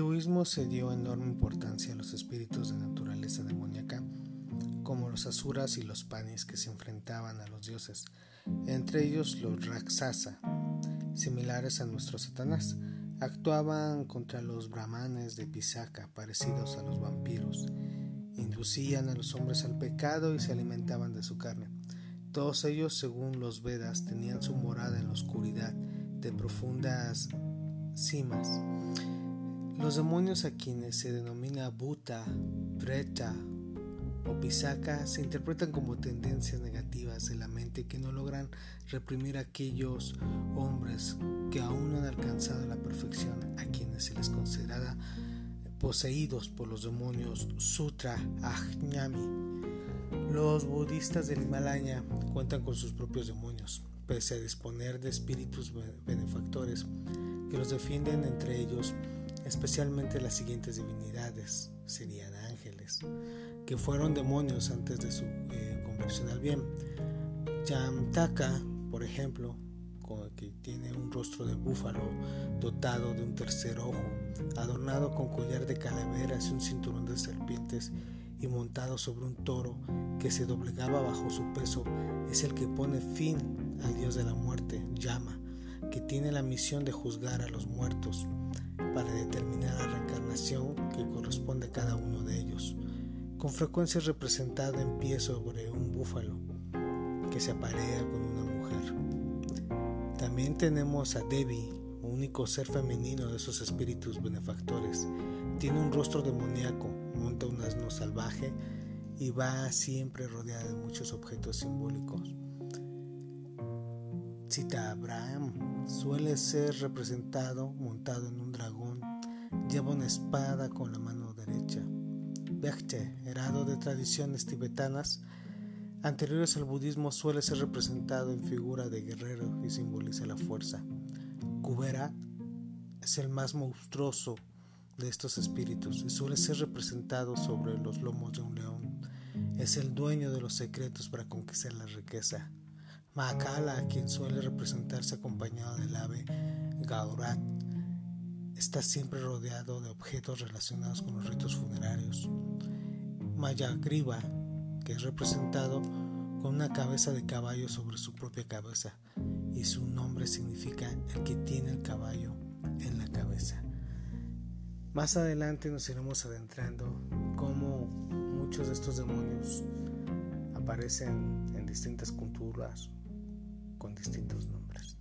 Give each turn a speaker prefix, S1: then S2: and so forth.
S1: budismo se dio enorme importancia a los espíritus de naturaleza demoníaca, como los asuras y los panis que se enfrentaban a los dioses, entre ellos los raksasa, similares a nuestro Satanás, actuaban contra los brahmanes de Pisaka, parecidos a los vampiros, inducían a los hombres al pecado y se alimentaban de su carne. Todos ellos, según los Vedas, tenían su morada en la oscuridad de profundas cimas. Los demonios a quienes se denomina Buta, Preta o Pisaka se interpretan como tendencias negativas de la mente que no logran reprimir a aquellos hombres que aún no han alcanzado la perfección, a quienes se les considera poseídos por los demonios Sutra Ajnami. Los budistas del Himalaya cuentan con sus propios demonios, pese a disponer de espíritus benefactores que los defienden entre ellos, especialmente las siguientes divinidades, serían ángeles, que fueron demonios antes de su eh, conversión al bien. Yamtaka, por ejemplo, que tiene un rostro de búfalo dotado de un tercer ojo, adornado con collar de calaveras y un cinturón de serpientes y montado sobre un toro que se doblegaba bajo su peso, es el que pone fin al dios de la muerte, Yama, que tiene la misión de juzgar a los muertos para determinar la reencarnación que corresponde a cada uno de ellos. Con frecuencia es representado en pie sobre un búfalo que se aparea con una mujer. También tenemos a Devi, único ser femenino de esos espíritus benefactores. Tiene un rostro demoníaco, monta un asno salvaje y va siempre rodeada de muchos objetos simbólicos. Cita Abraham suele ser representado montado en un dragón, lleva una espada con la mano derecha. Bechte, herado de tradiciones tibetanas anteriores al budismo, suele ser representado en figura de guerrero y simboliza la fuerza. Kubera es el más monstruoso de estos espíritus y suele ser representado sobre los lomos de un león. Es el dueño de los secretos para conquistar la riqueza. Mahakala, quien suele representarse acompañado del ave Gaurat, está siempre rodeado de objetos relacionados con los ritos funerarios. Mayagriva, que es representado con una cabeza de caballo sobre su propia cabeza, y su nombre significa el que tiene el caballo en la cabeza. Más adelante nos iremos adentrando cómo muchos de estos demonios aparecen en distintas culturas con distintos nombres.